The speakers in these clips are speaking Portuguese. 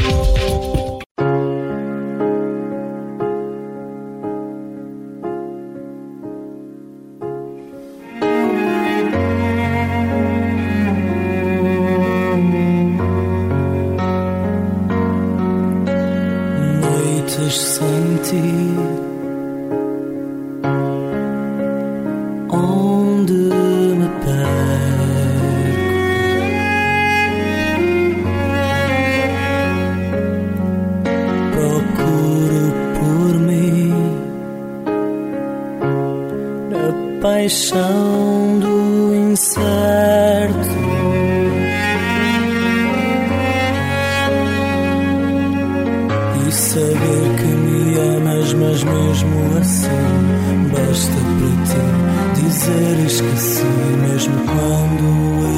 Oh, you. mas mesmo assim, basta para ti dizeres que sim, mesmo quando eu.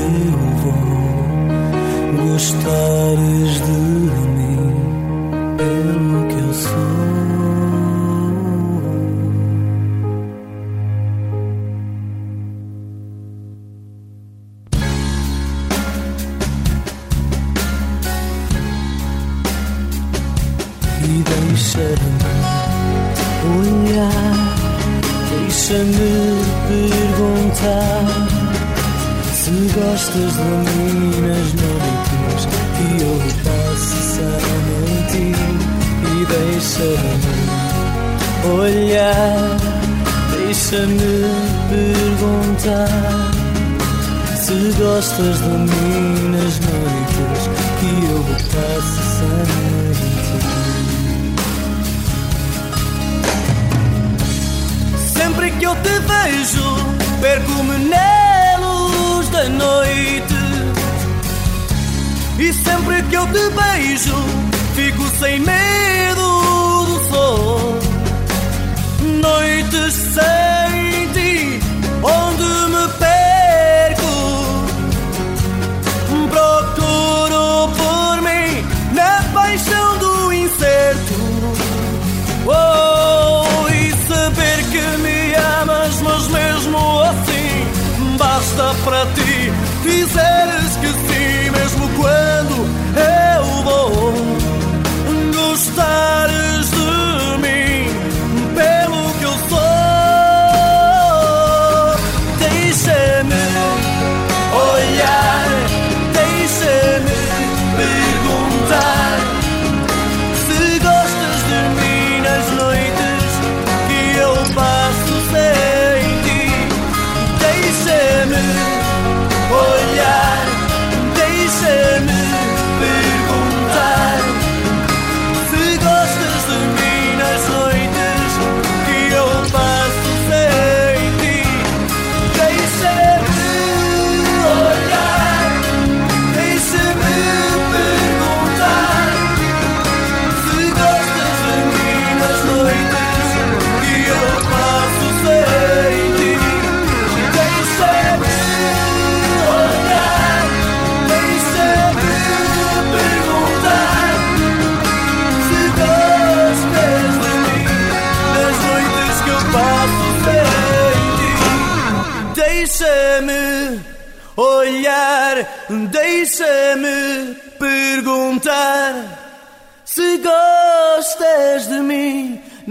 Deixa-me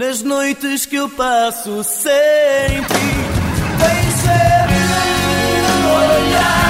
nas noites que eu passo sem ti. Deixa-me olhar.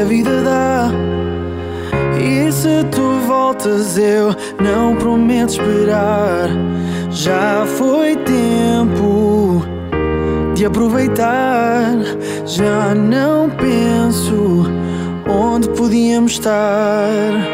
A vida dá. E se tu voltas, eu não prometo esperar. Já foi tempo de aproveitar. Já não penso onde podíamos estar.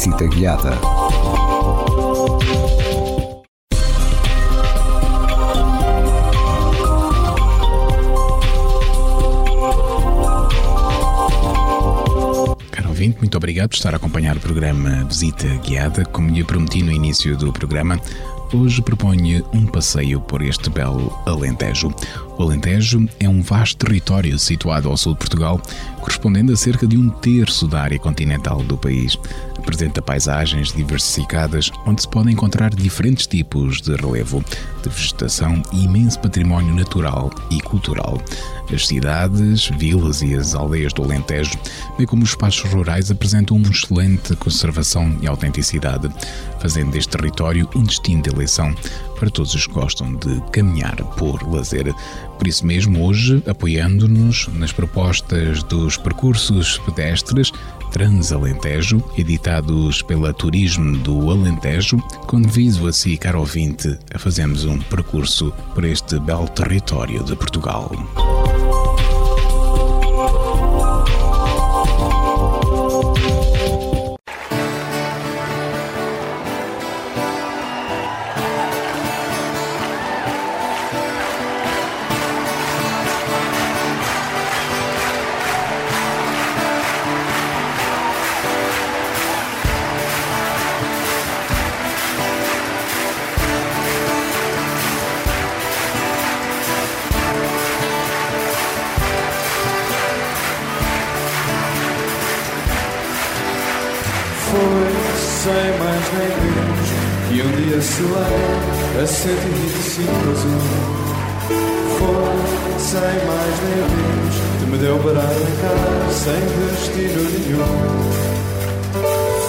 Visita Guiada. Caro ouvinte, muito obrigado por estar a acompanhar o programa Visita Guiada. Como lhe prometi no início do programa, hoje proponho um passeio por este belo Alentejo. O Alentejo é um vasto território situado ao sul de Portugal, correspondendo a cerca de um terço da área continental do país. Apresenta paisagens diversificadas onde se podem encontrar diferentes tipos de relevo, de vegetação e imenso património natural e cultural. As cidades, vilas e as aldeias do Alentejo, bem como os espaços rurais, apresentam uma excelente conservação e autenticidade, fazendo deste território um destino de eleição para todos os que gostam de caminhar por lazer. Por isso mesmo, hoje, apoiando-nos nas propostas dos percursos pedestres, Transalentejo, editados pela Turismo do Alentejo, convido a si, caro ouvinte, a fazermos um percurso por este belo território de Portugal. Um dia se leva a 125 azul. Foi sem mais nem menos que me deu para arrancar sem destino nenhum.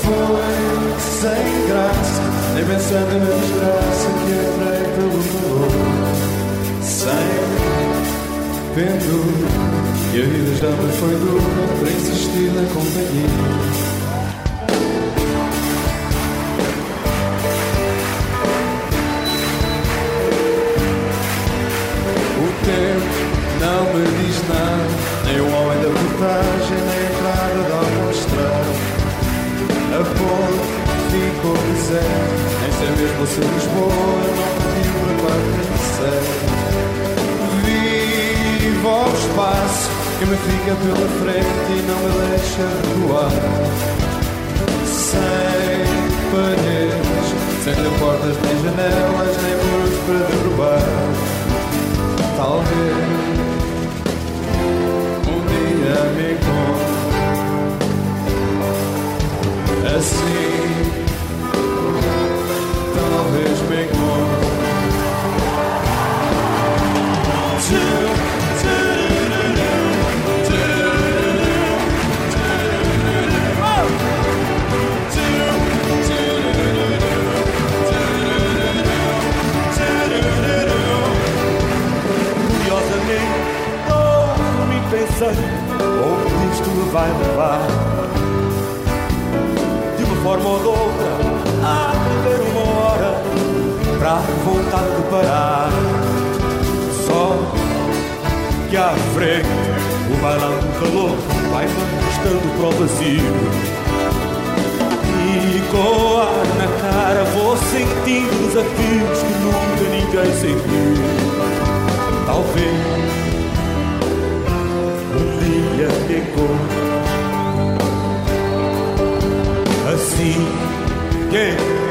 Foi sem graça, nem pensando na desgraça que entrei pelo valor. Sem pendura, e a vida já me foi dura para insistir na companhia. Se Lisboa não pediu para quatro Vivo ao espaço que me fica pela frente e não me deixa recuar. Sem paredes, sem portas nem janelas, nem muros para derrubar talvez um dia me encontre assim. Pensando onde isto vai levar. De uma forma ou de outra, há de haver uma hora para voltar de parar. Só que à frente o bailão calor vai me arrastando para o vazio. E com o ar na cara vou sentindo desafios que nunca ninguém sentiu. Talvez dia assim. Yeah.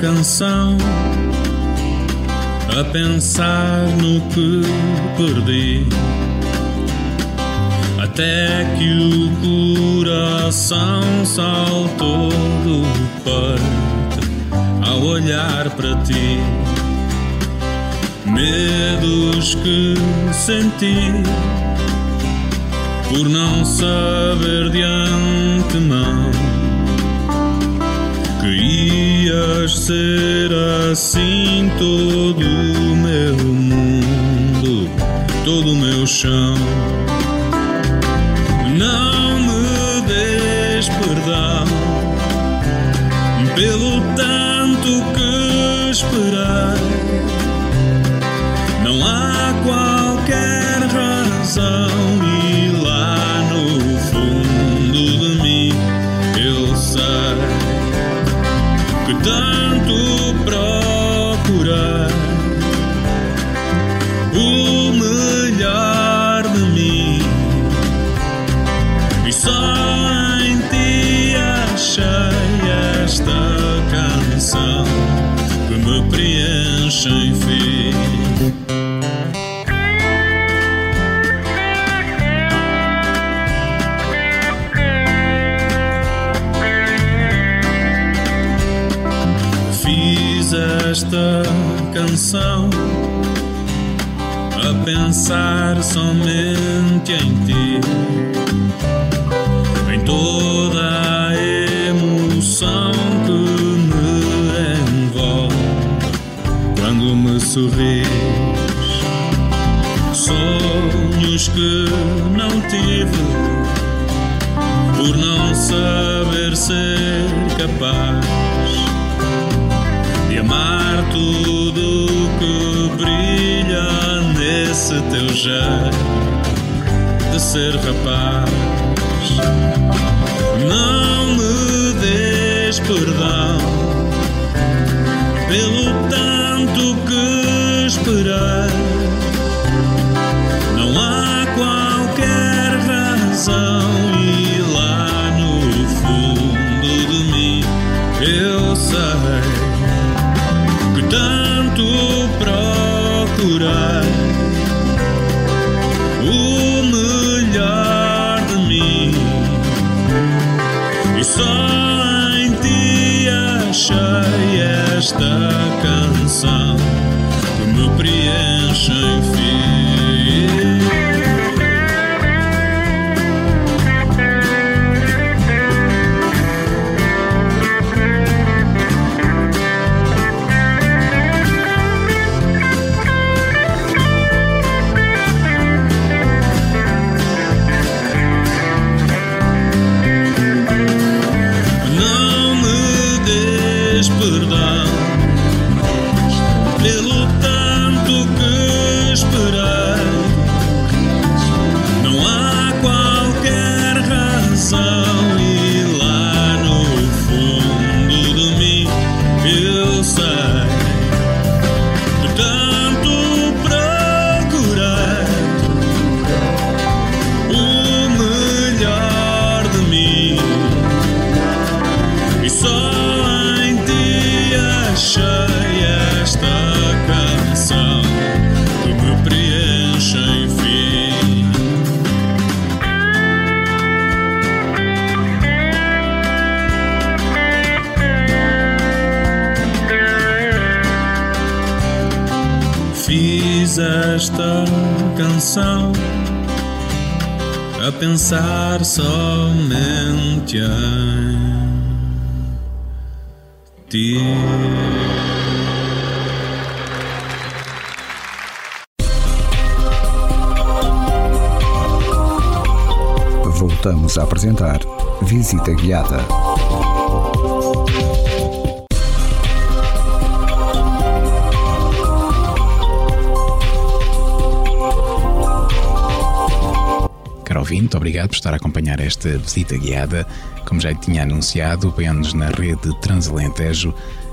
Canção a pensar no que perdi. Até que o coração saltou do peito ao olhar para ti. Medos que senti por não saber de antemão que ias ser assim todo o meu mundo, todo o meu chão. Esta canção a pensar somente em ti, em toda a emoção que me envolve quando me sorris. Sonhos que não tive por não saber ser capaz tudo que brilha nesse teu jeito de ser rapaz. Não me des perdão pelo tanto que esperei. Não há qualquer razão a apresentar Visita Guiada. Caro ouvinte, obrigado por estar a acompanhar esta visita guiada. Como já tinha anunciado, apoiando-nos na rede Transalentejo,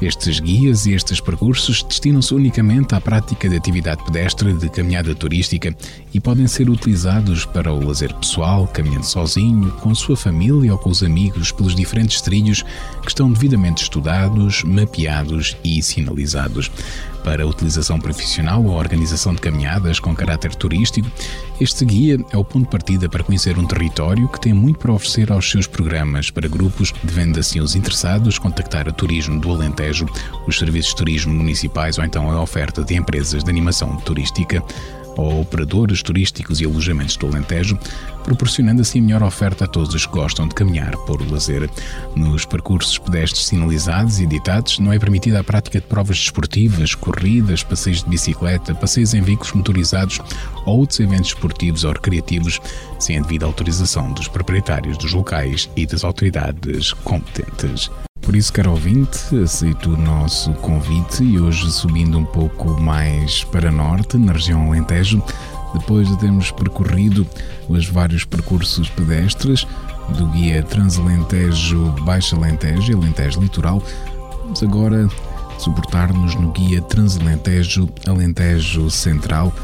Estes guias e estes percursos destinam-se unicamente à prática de atividade pedestre de caminhada turística e podem ser utilizados para o lazer pessoal, caminhando sozinho, com a sua família ou com os amigos pelos diferentes trilhos que estão devidamente estudados, mapeados e sinalizados. Para a utilização profissional ou organização de caminhadas com caráter turístico, este guia é o ponto de partida para conhecer um território que tem muito para oferecer aos seus programas. Para grupos, devendo assim os interessados contactar a Turismo do Alentejo, os serviços de turismo municipais ou então a oferta de empresas de animação turística ou operadores turísticos e alojamentos do Alentejo, proporcionando assim melhor oferta a todos os que gostam de caminhar por lazer. Nos percursos pedestres sinalizados e editados, não é permitida a prática de provas desportivas, corridas, passeios de bicicleta, passeios em veículos motorizados ou outros eventos esportivos ou recreativos, sem a devida autorização dos proprietários dos locais e das autoridades competentes. Por isso, caro ouvinte, aceito o nosso convite e hoje subindo um pouco mais para norte, na região Alentejo, depois de termos percorrido os vários percursos pedestres do guia Transalentejo Baixa Alentejo e Alentejo Litoral, vamos agora suportar-nos no guia Transalentejo Alentejo Central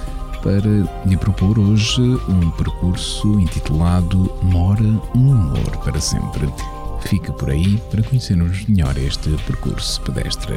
para lhe propor hoje um percurso intitulado Mora um Amor para Sempre. Fique por aí para conhecermos melhor este percurso pedestre.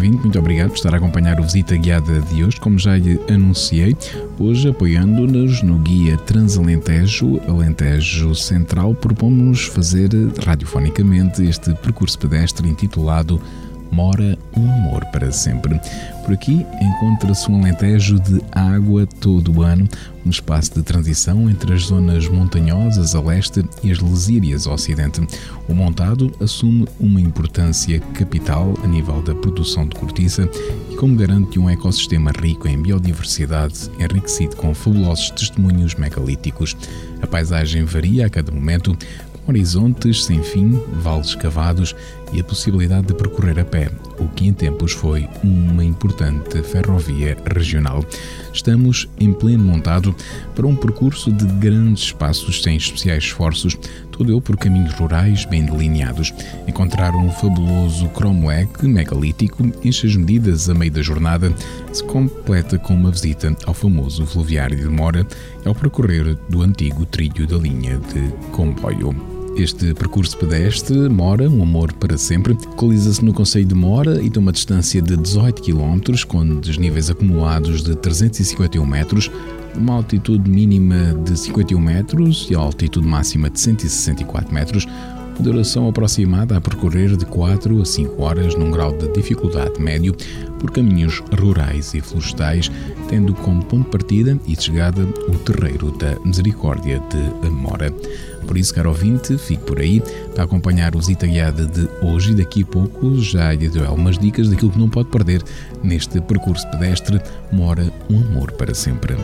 Ouvinte, muito obrigado por estar a acompanhar o Visita Guiada de hoje. Como já lhe anunciei, hoje apoiando-nos no Guia Transalentejo, Alentejo Central, propomos fazer radiofonicamente este percurso pedestre intitulado Mora um Amor para Sempre. Por aqui encontra-se um alentejo de água todo o ano, um espaço de transição entre as zonas montanhosas a leste e as lesírias a ocidente. O montado assume uma importância capital a nível da produção de cortiça e como garante um ecossistema rico em biodiversidade, enriquecido com fabulosos testemunhos megalíticos. A paisagem varia a cada momento, horizontes sem fim, vales cavados e a possibilidade de percorrer a pé, o que em tempos foi uma importante ferrovia regional. Estamos em pleno montado para um percurso de grandes espaços sem especiais esforços, todo ele por caminhos rurais bem delineados. Encontrar um fabuloso cromoeque megalítico enche as medidas a meio da jornada, se completa com uma visita ao famoso fluviário de Mora e ao percorrer do antigo trilho da linha de comboio. Este percurso pedestre, Mora, um amor para sempre, localiza-se no Conselho de Mora e tem uma distância de 18 km, com desníveis acumulados de 351 metros, uma altitude mínima de 51 metros e a altitude máxima de 164 metros, duração aproximada a percorrer de 4 a 5 horas num grau de dificuldade médio por caminhos rurais e florestais, tendo como ponto de partida e de chegada o Terreiro da Misericórdia de Mora. Por isso, caro ouvinte, fique por aí para acompanhar o Visita Guiada de hoje e daqui a pouco já lhe dou algumas dicas daquilo que não pode perder neste percurso pedestre Mora um Amor para Sempre.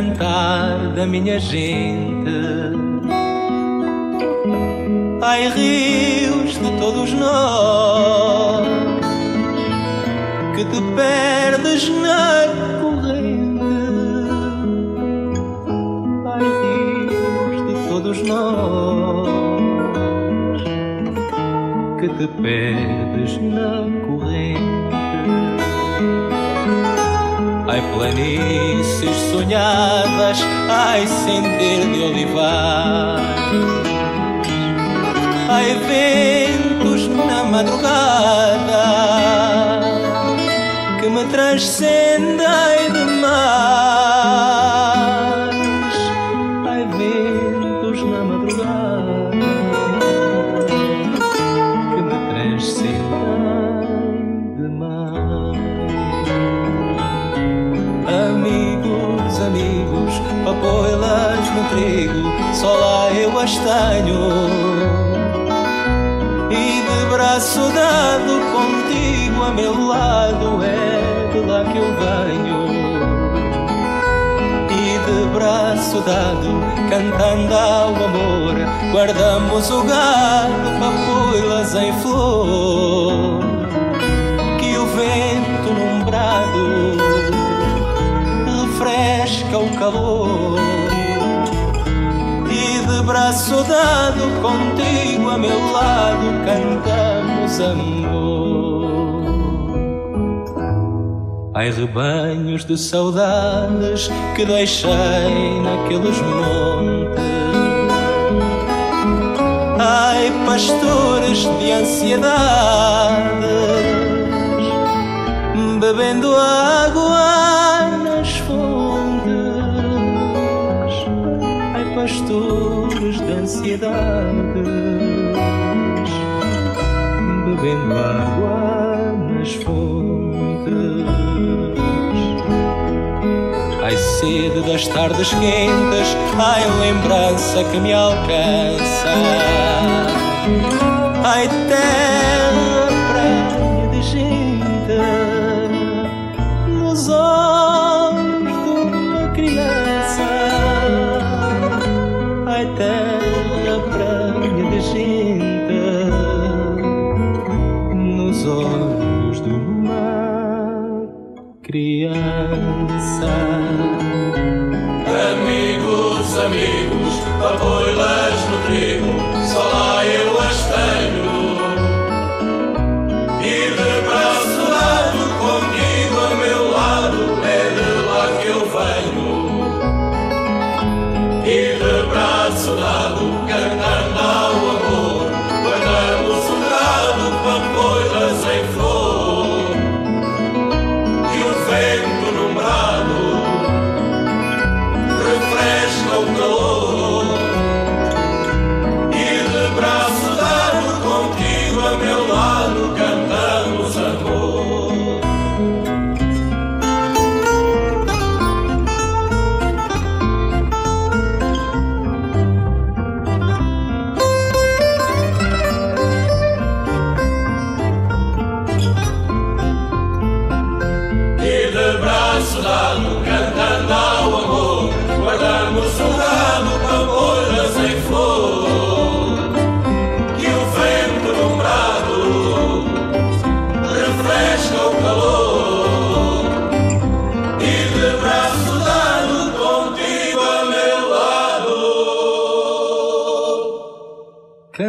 Cantar da minha gente. Madrugada que me transcendem gado, papoilas em flor. Que o vento num brado refresca o calor e de braço dado contigo a meu lado cantamos amor. Ai rebanhos de saudades que deixei naqueles montes. Ai pastores de ansiedades bebendo água nas fontes. Ai, pastores de ansiedades, bebendo água nas fontes. Ai, sede das tardes quentes, ai, lembrança que me alcança. Ai, terra, praia de gente, nos olhos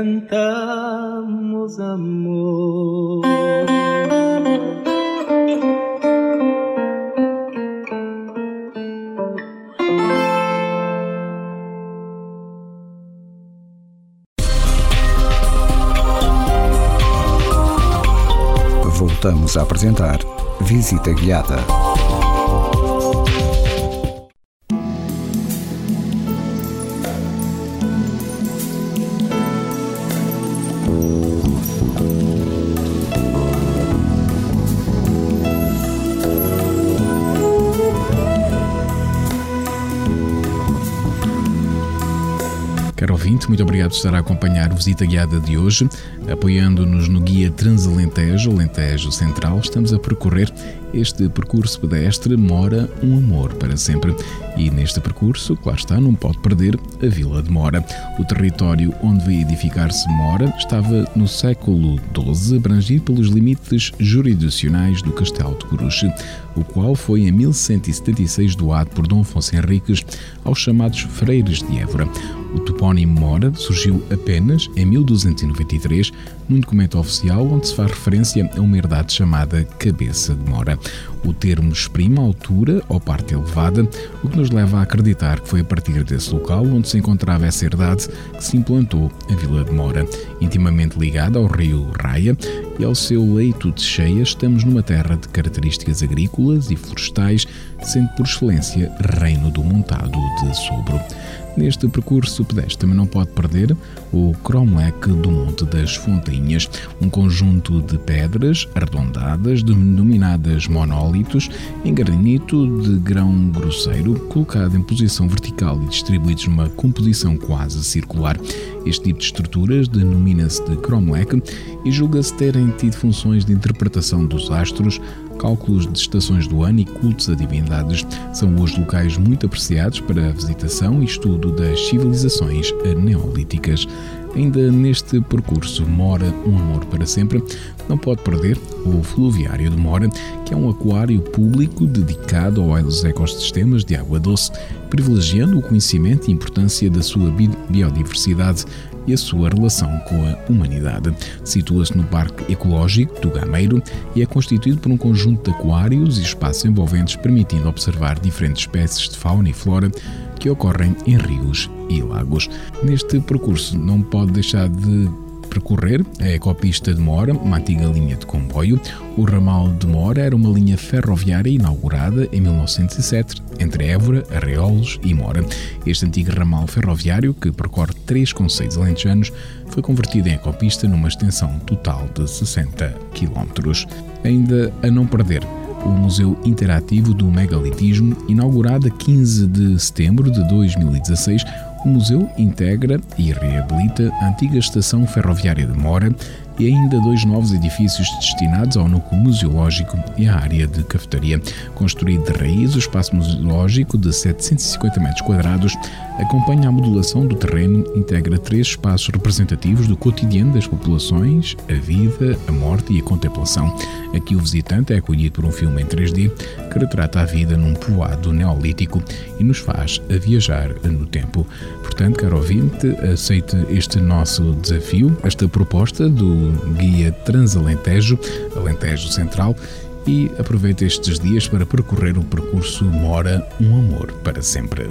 Cantamos amor. Voltamos a apresentar Visita Guiada. Ouvinte, muito obrigado por estar a acompanhar a visita guiada de hoje. Apoiando-nos no guia Transalentejo, Alentejo Central, estamos a percorrer este percurso pedestre Mora um Amor para sempre. E neste percurso, claro está, não pode perder a Vila de Mora. O território onde veio edificar-se Mora estava no século XII abrangido pelos limites jurisdicionais do Castelo de Coruche, o qual foi em 1176 doado por Dom Afonso Henriques aos chamados Freires de Évora. O topónimo Mora surgiu apenas em 1293 num documento oficial onde se faz referência a uma herdade chamada Cabeça de Mora. O termo exprime a altura ou parte elevada, o que nos leva a acreditar que foi a partir desse local onde se encontrava essa herdade que se implantou a Vila de Mora. Intimamente ligada ao rio Raia e ao seu leito de cheia, estamos numa terra de características agrícolas e florestais, sendo por excelência reino do montado de Sobro. Neste percurso pedestre também não pode perder o cromlech do Monte das Fontinhas, um conjunto de pedras arredondadas denominadas monólitos em granito de grão grosseiro, colocado em posição vertical e distribuídos numa composição quase circular. Este tipo de estruturas denomina-se de cromlech e julga-se terem tido funções de interpretação dos astros, cálculos de estações do ano e cultos a divindades. São hoje locais muito apreciados para a visitação e estudo das civilizações neolíticas. Ainda neste percurso Mora um Amor para Sempre, não pode perder o Fluviário de Mora, que é um aquário público dedicado aos ecossistemas de água doce, privilegiando o conhecimento e importância da sua biodiversidade e a sua relação com a humanidade. Situa-se no Parque Ecológico do Gameiro e é constituído por um conjunto de aquários e espaços envolventes permitindo observar diferentes espécies de fauna e flora que ocorrem em rios e lagos. Neste percurso não pode deixar de percorrer a ecopista de Mora, uma antiga linha de comboio. O ramal de Mora era uma linha ferroviária inaugurada em 1907 entre Évora, Arreolos e Mora. Este antigo ramal ferroviário, que percorre três conceitos alentejanos, foi convertido em ecopista numa extensão total de 60 km. Ainda a não perder, o Museu Interativo do Megalitismo, inaugurado a 15 de setembro de 2016, o museu integra e reabilita a antiga estação ferroviária de Mora e ainda dois novos edifícios destinados ao núcleo museológico e à área de cafetaria. Construído de raiz, o espaço museológico de 750 metros quadrados acompanha a modulação do terreno, integra três espaços representativos do cotidiano das populações, a vida, a morte e a contemplação. Aqui o visitante é acolhido por um filme em 3D que retrata a vida num povoado neolítico e nos faz viajar no tempo. Portanto, caro ouvinte, aceite este nosso desafio, esta proposta do Guia Transalentejo, Alentejo Central, e aproveite estes dias para percorrer o percurso Mora um Amor para sempre.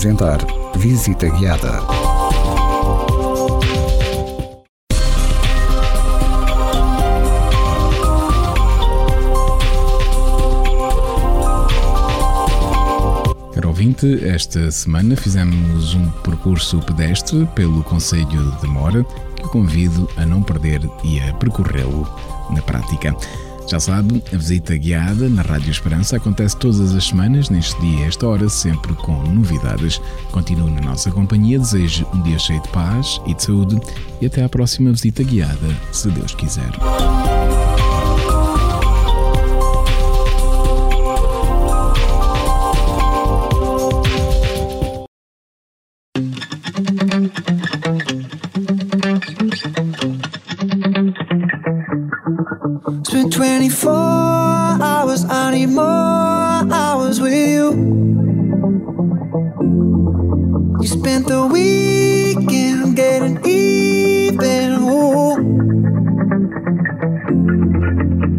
Apresentar Visita Guiada. Caro ouvinte, esta semana fizemos um percurso pedestre pelo Conselho de Mora que o convido a não perder e a percorrê-lo na prática. Já sabe, a visita guiada na Rádio Esperança acontece todas as semanas, neste dia e esta hora, sempre com novidades. Continue na nossa companhia, desejo um dia cheio de paz e de saúde e até à próxima visita guiada, se Deus quiser. Spent 24 hours, I need more hours with you. You spent the weekend getting even. Ooh.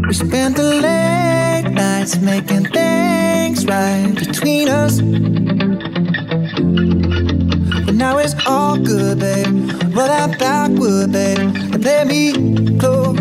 We spent the late nights making things right between us. But now it's all good, babe. Roll that backward, babe, and let me close.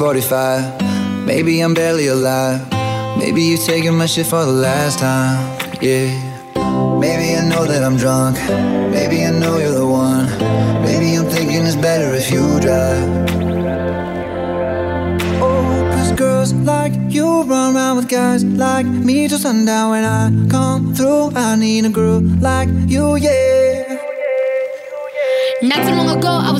45. Maybe I'm barely alive. Maybe you've taken my shit for the last time. Yeah. Maybe I know that I'm drunk. Maybe I know you're the one. Maybe I'm thinking it's better if you drive. Oh, cause girls like you run around with guys like me till sundown. When I come through, I need a girl like you, yeah. Not too long ago, I was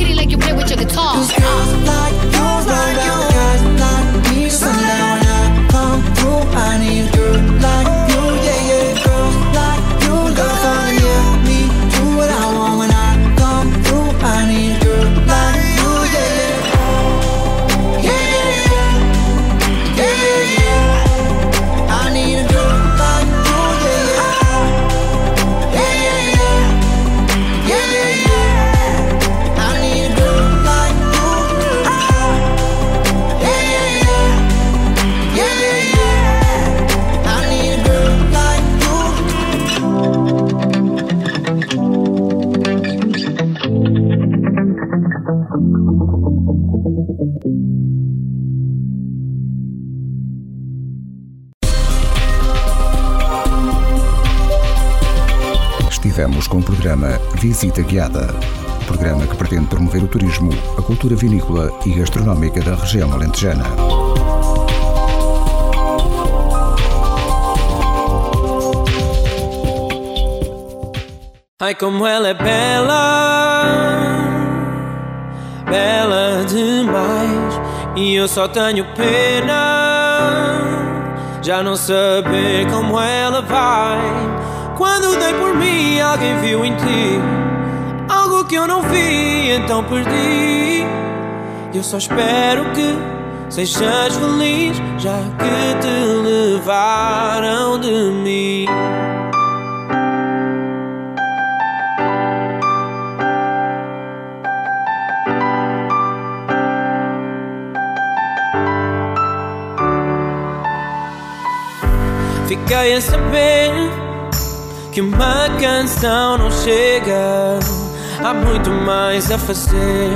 kitty like you play with your guitar. Cause girls like programa Visita Guiada. Programa que pretende promover o turismo, a cultura vinícola e gastronómica da região alentejana. Ai, como ela é bela, bela demais. E eu só tenho pena, já não saber como ela vai. Mim, alguém viu em ti algo que eu não vi, então perdi. Eu só espero que sejas feliz, já que te levaram de mim. Fiquei a saber que uma canção não chega. Há muito mais a fazer,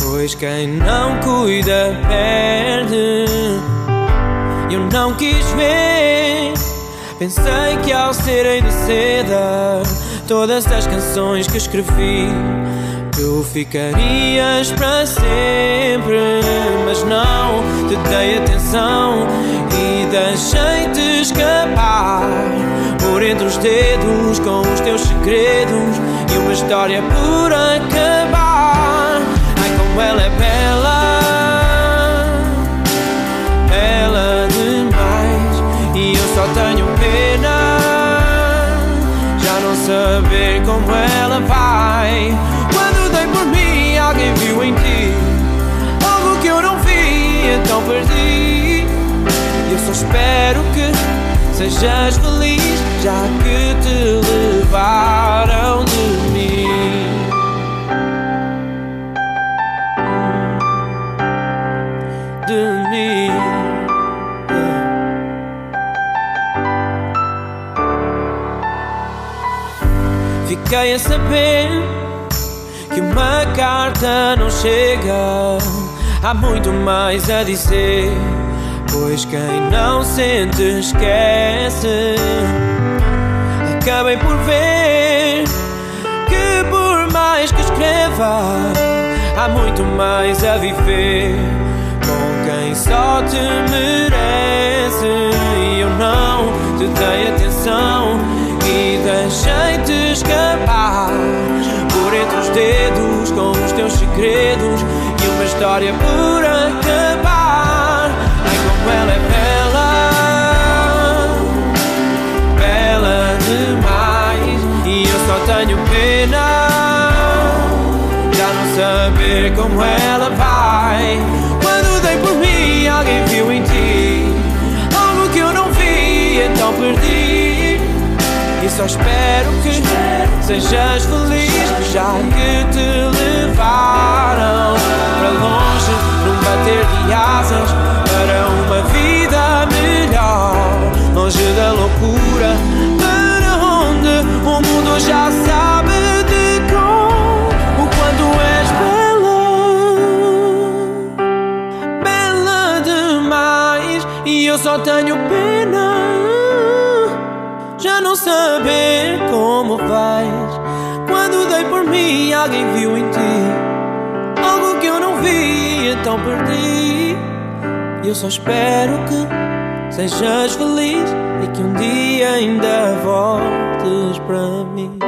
pois quem não cuida perde. Eu não quis ver, pensei que ao serem de seda, todas as canções que escrevi. Tu ficarias para sempre, mas não te dei atenção e deixei-te escapar por entre os dedos com os teus segredos e uma história por acabar. Ai, como ela é bela, bela demais, e eu só tenho pena já não saber como ela vai. Espero que sejas feliz, já que te levaram de mim. De mim. Fiquei a saber que uma carta não chega. Há muito mais a dizer. Pois quem não sente esquece. Acabei por ver que por mais que escreva, há muito mais a viver com quem só te merece. E eu não te dei atenção e deixei-te escapar por entre os dedos com os teus segredos e uma história por acabar. Espero que sejas feliz, não saber como vais. Quando dei por mim, alguém viu em ti algo que eu não vi, então perdi. E eu só espero que sejas feliz e que um dia ainda voltes para mim.